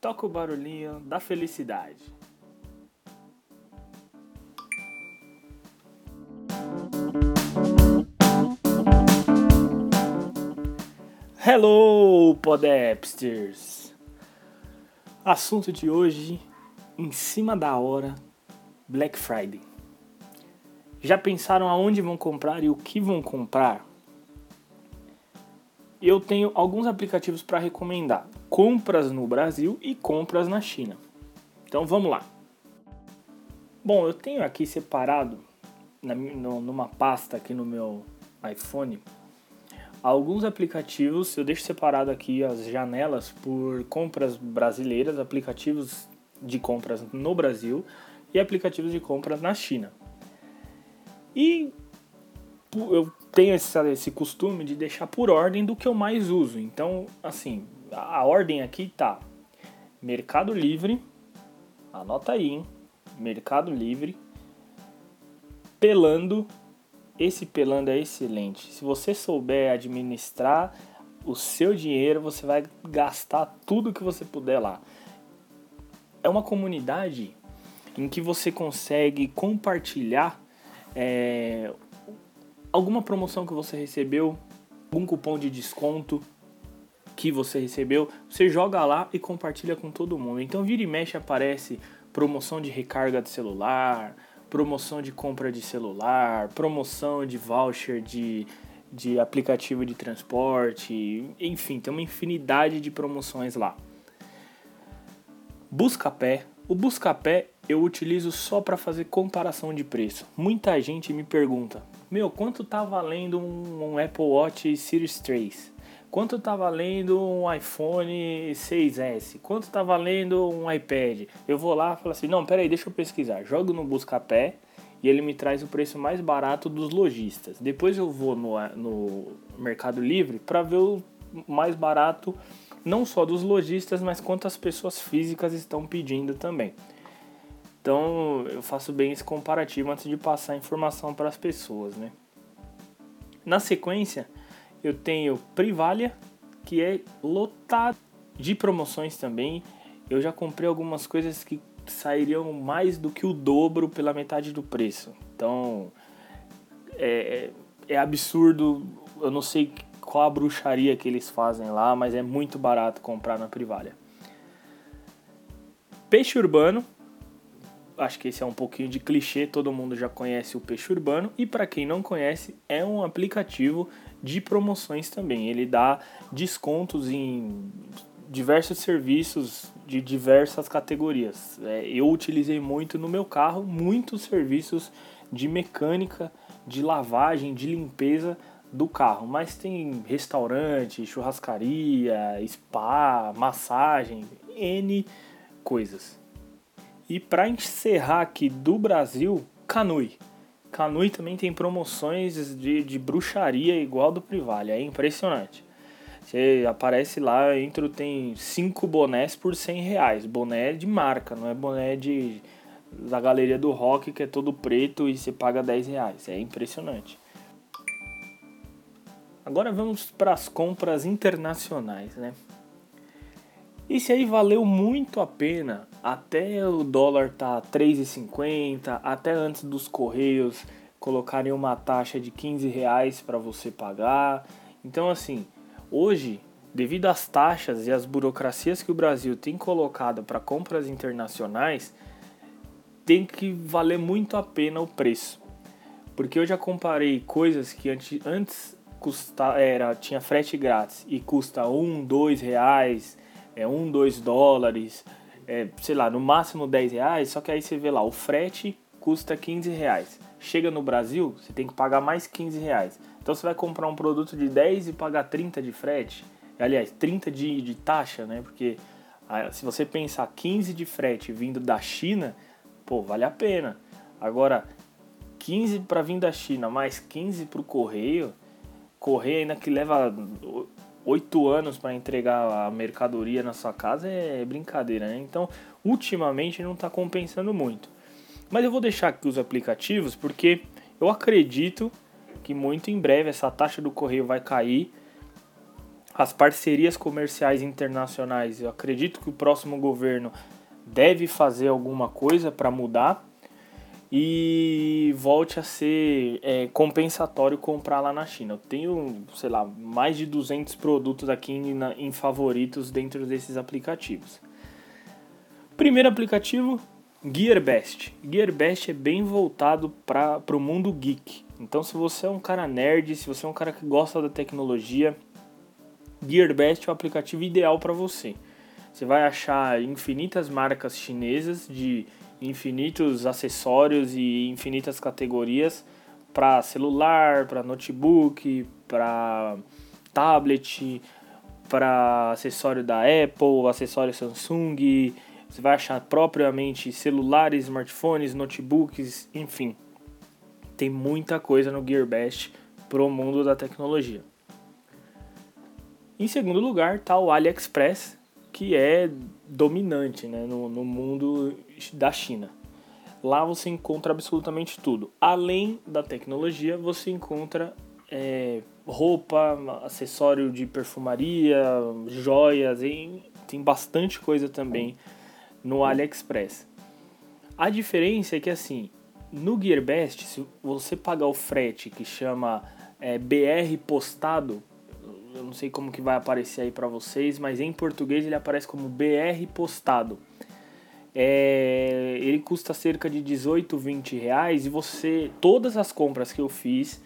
toca o barulhinho da felicidade. Hello, Podapsters! Assunto de hoje, em cima da hora, Black Friday. Já pensaram aonde vão comprar e o que vão comprar? Eu tenho alguns aplicativos para recomendar: compras no Brasil e compras na China. Então vamos lá. Bom, eu tenho aqui separado na, no, numa pasta aqui no meu iPhone alguns aplicativos. Eu deixo separado aqui as janelas por compras brasileiras, aplicativos de compras no Brasil e aplicativos de compras na China. E eu tenho esse, esse costume de deixar por ordem do que eu mais uso. Então, assim, a ordem aqui tá Mercado Livre, anota aí, hein? Mercado Livre, Pelando, esse Pelando é excelente. Se você souber administrar o seu dinheiro, você vai gastar tudo que você puder lá. É uma comunidade em que você consegue compartilhar é, alguma promoção que você recebeu, algum cupom de desconto que você recebeu, você joga lá e compartilha com todo mundo. Então vira e mexe aparece promoção de recarga de celular, promoção de compra de celular, promoção de voucher de, de aplicativo de transporte, enfim, tem uma infinidade de promoções lá. Buscapé. O Buscapé eu utilizo só para fazer comparação de preço. Muita gente me pergunta: "Meu, quanto tá valendo um, um Apple Watch Series 3? Quanto tá valendo um iPhone 6S? Quanto tá valendo um iPad?" Eu vou lá e falo assim: "Não, peraí, deixa eu pesquisar". Jogo no Buscapé e ele me traz o preço mais barato dos lojistas. Depois eu vou no, no Mercado Livre para ver o mais barato não só dos lojistas, mas quantas pessoas físicas estão pedindo também. Então eu faço bem esse comparativo antes de passar a informação para as pessoas, né? Na sequência, eu tenho Privalia, que é lotado de promoções também. Eu já comprei algumas coisas que sairiam mais do que o dobro pela metade do preço. Então é, é absurdo. Eu não sei qual a bruxaria que eles fazem lá, mas é muito barato comprar na Privalia. Peixe urbano, acho que esse é um pouquinho de clichê, todo mundo já conhece o Peixe Urbano e para quem não conhece, é um aplicativo de promoções também. Ele dá descontos em diversos serviços de diversas categorias. É, eu utilizei muito no meu carro muitos serviços de mecânica, de lavagem, de limpeza do carro, mas tem restaurante, churrascaria, spa, massagem, N coisas. E para encerrar aqui do Brasil, Canui. Canui também tem promoções de, de bruxaria igual do Privalha, é impressionante. Você aparece lá, entro tem cinco bonés por 100 reais. Boné de marca, não é boné de da galeria do rock que é todo preto e você paga 10 reais. É impressionante. Agora vamos para as compras internacionais, né? Esse aí valeu muito a pena, até o dólar tá 3,50, até antes dos correios colocarem uma taxa de 15 reais para você pagar. Então assim, hoje, devido às taxas e às burocracias que o Brasil tem colocado para compras internacionais, tem que valer muito a pena o preço. Porque eu já comparei coisas que antes, antes custa, era, tinha frete grátis e custa um, dois reais é um, dois dólares, é, sei lá, no máximo 10 reais, só que aí você vê lá, o frete custa 15 reais. Chega no Brasil, você tem que pagar mais 15 reais. Então você vai comprar um produto de 10 e pagar 30 de frete, aliás, 30 de, de taxa, né? Porque se você pensar 15 de frete vindo da China, pô, vale a pena. Agora, 15 para vir da China mais 15 para o correio, correio ainda que leva oito anos para entregar a mercadoria na sua casa é brincadeira, né? Então, ultimamente não está compensando muito. Mas eu vou deixar aqui os aplicativos porque eu acredito que muito em breve essa taxa do correio vai cair. as parcerias comerciais internacionais. Eu acredito que o próximo governo deve fazer alguma coisa para mudar e volte a ser é, compensatório comprar lá na China. Eu tenho, sei lá, mais de 200 produtos aqui em, em favoritos dentro desses aplicativos. Primeiro aplicativo, GearBest. GearBest é bem voltado para o mundo geek. Então, se você é um cara nerd, se você é um cara que gosta da tecnologia, GearBest é o aplicativo ideal para você. Você vai achar infinitas marcas chinesas de infinitos acessórios e infinitas categorias para celular, para notebook, para tablet, para acessório da Apple, acessório Samsung. Você vai achar propriamente celulares, smartphones, notebooks, enfim. Tem muita coisa no GearBest pro mundo da tecnologia. Em segundo lugar está o AliExpress, que é dominante né, no, no mundo da China. Lá você encontra absolutamente tudo. Além da tecnologia, você encontra é, roupa, acessório de perfumaria, joias, e tem bastante coisa também no AliExpress. A diferença é que assim, no GearBest, se você pagar o frete que chama é, BR postado, eu não sei como que vai aparecer aí para vocês, mas em português ele aparece como BR postado. É, ele custa cerca de 18, 20 reais e você, todas as compras que eu fiz,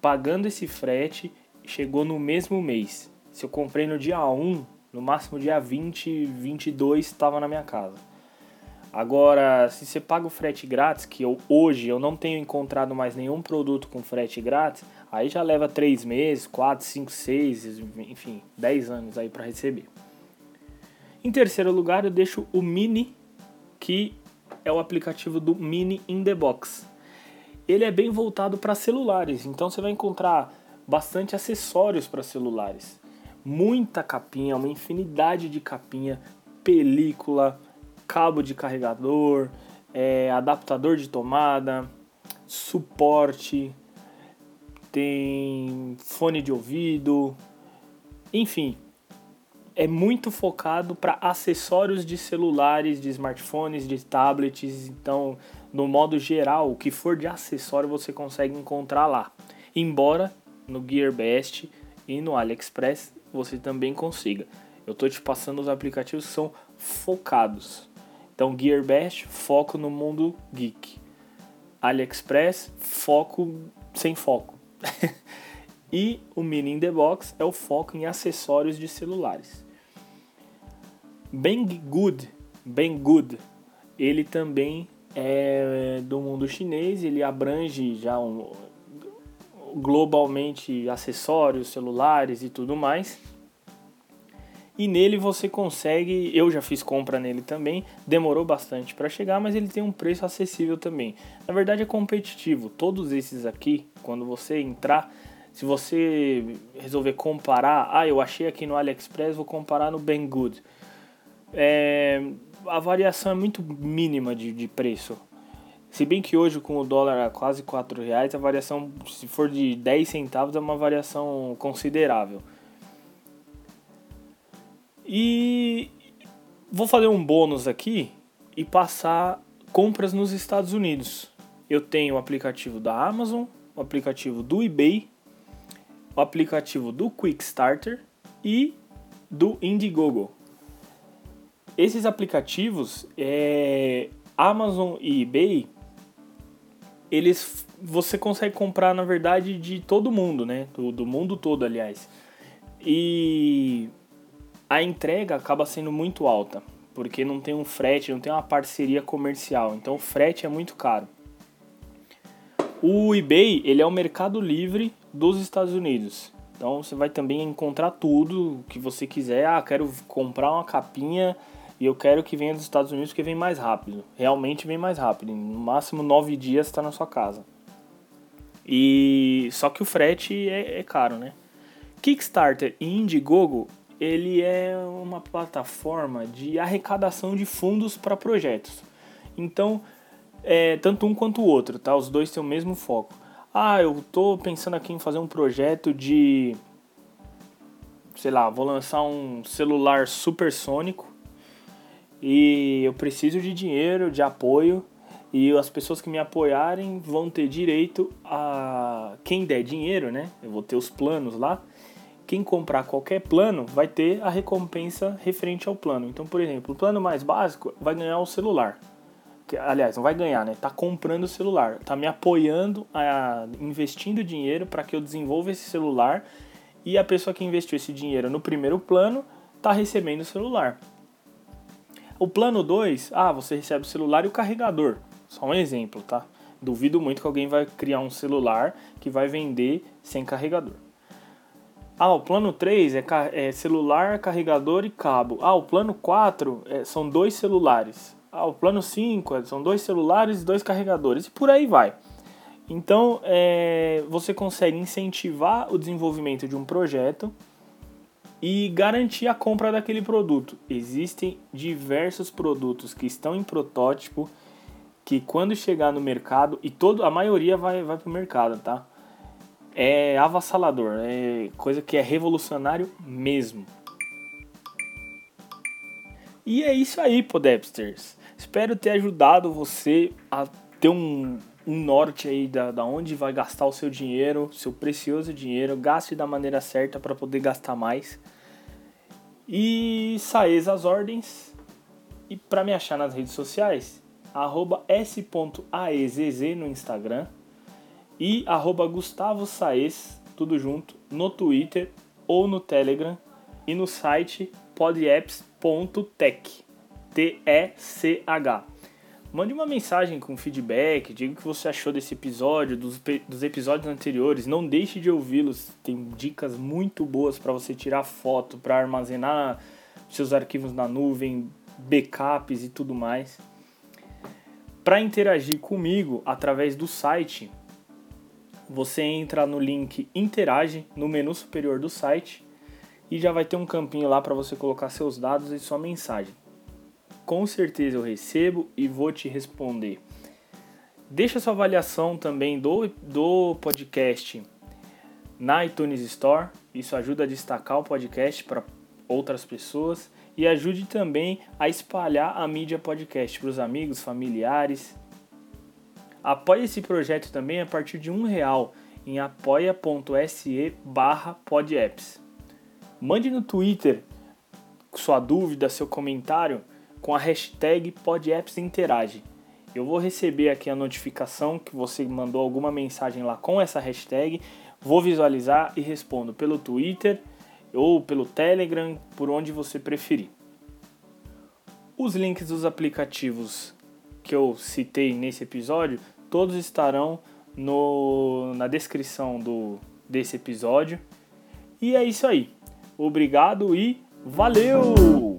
pagando esse frete, chegou no mesmo mês. Se eu comprei no dia 1, no máximo dia 20, 22 estava na minha casa. Agora, se você paga o frete grátis, que eu, hoje eu não tenho encontrado mais nenhum produto com frete grátis, aí já leva 3 meses, 4, 5, 6, enfim, 10 anos aí para receber. Em terceiro lugar, eu deixo o Mini, que é o aplicativo do Mini in the Box. Ele é bem voltado para celulares, então você vai encontrar bastante acessórios para celulares. Muita capinha, uma infinidade de capinha, película, cabo de carregador, é, adaptador de tomada, suporte, tem fone de ouvido, enfim, é muito focado para acessórios de celulares, de smartphones, de tablets. Então, no modo geral, o que for de acessório você consegue encontrar lá. Embora no GearBest e no AliExpress você também consiga. Eu estou te passando os aplicativos que são focados. Então, GearBest, foco no mundo geek. AliExpress, foco sem foco. e o Mini in the Box é o foco em acessórios de celulares. Banggood, Banggood, ele também é do mundo chinês, ele abrange já um, globalmente acessórios, celulares e tudo mais e nele você consegue, eu já fiz compra nele também, demorou bastante para chegar, mas ele tem um preço acessível também. Na verdade é competitivo. Todos esses aqui, quando você entrar, se você resolver comparar, ah, eu achei aqui no AliExpress, vou comparar no Banggood. É, a variação é muito mínima de, de preço. Se bem que hoje com o dólar a quase 4 reais, a variação, se for de 10 centavos, é uma variação considerável. E vou fazer um bônus aqui e passar compras nos Estados Unidos. Eu tenho o aplicativo da Amazon, o aplicativo do eBay, o aplicativo do Quickstarter e do Indiegogo. Esses aplicativos, é, Amazon e eBay, eles você consegue comprar na verdade de todo mundo, né? Do, do mundo todo, aliás. E a entrega acaba sendo muito alta, porque não tem um frete, não tem uma parceria comercial, então o frete é muito caro. O eBay, ele é o mercado livre dos Estados Unidos. Então você vai também encontrar tudo que você quiser. Ah, quero comprar uma capinha e eu quero que venha dos Estados Unidos porque vem mais rápido. Realmente vem mais rápido. No máximo nove dias está na sua casa. E só que o frete é, é caro, né? Kickstarter e Indiegogo ele é uma plataforma de arrecadação de fundos para projetos. Então, é, tanto um quanto o outro, tá? Os dois têm o mesmo foco. Ah, eu tô pensando aqui em fazer um projeto de sei lá, vou lançar um celular supersônico e eu preciso de dinheiro, de apoio e as pessoas que me apoiarem vão ter direito a quem der dinheiro, né? Eu vou ter os planos lá. Quem comprar qualquer plano vai ter a recompensa referente ao plano. Então, por exemplo, o plano mais básico vai ganhar o celular. Que, aliás, não vai ganhar, né? Tá comprando o celular, tá me apoiando, a, investindo dinheiro para que eu desenvolva esse celular e a pessoa que investiu esse dinheiro no primeiro plano tá recebendo o celular. O plano 2, ah, você recebe o celular e o carregador. Só um exemplo, tá? Duvido muito que alguém vai criar um celular que vai vender sem carregador. Ah, o plano 3 é, é celular, carregador e cabo. Ah, o plano 4 é, são dois celulares. Ah, o plano 5 é, são dois celulares e dois carregadores. E por aí vai. Então, é, você consegue incentivar o desenvolvimento de um projeto e garantir a compra daquele produto. Existem diversos produtos que estão em protótipo que quando chegar no mercado, e todo, a maioria vai, vai pro mercado, tá? É avassalador, é coisa que é revolucionário mesmo. E é isso aí, Podepsters. Espero ter ajudado você a ter um, um norte aí da, da onde vai gastar o seu dinheiro, seu precioso dinheiro. Gaste da maneira certa para poder gastar mais. E saez as ordens. E para me achar nas redes sociais, arroba no Instagram e arroba Gustavo Saez, tudo junto, no Twitter ou no Telegram e no site podapps.tech, T-E-C-H. Mande uma mensagem com feedback, diga o que você achou desse episódio, dos, dos episódios anteriores. Não deixe de ouvi-los, tem dicas muito boas para você tirar foto, para armazenar seus arquivos na nuvem, backups e tudo mais. Para interagir comigo através do site, você entra no link Interage no menu superior do site e já vai ter um campinho lá para você colocar seus dados e sua mensagem. Com certeza eu recebo e vou te responder. Deixa sua avaliação também do, do podcast na iTunes Store. Isso ajuda a destacar o podcast para outras pessoas e ajude também a espalhar a mídia podcast para os amigos, familiares. Apoie esse projeto também a partir de um real em apoia.se barra podapps. Mande no Twitter sua dúvida, seu comentário com a hashtag podappsinterage. Eu vou receber aqui a notificação que você mandou alguma mensagem lá com essa hashtag, vou visualizar e respondo pelo Twitter ou pelo Telegram, por onde você preferir. Os links dos aplicativos que eu citei nesse episódio, todos estarão no, na descrição do, desse episódio. E é isso aí. Obrigado e valeu!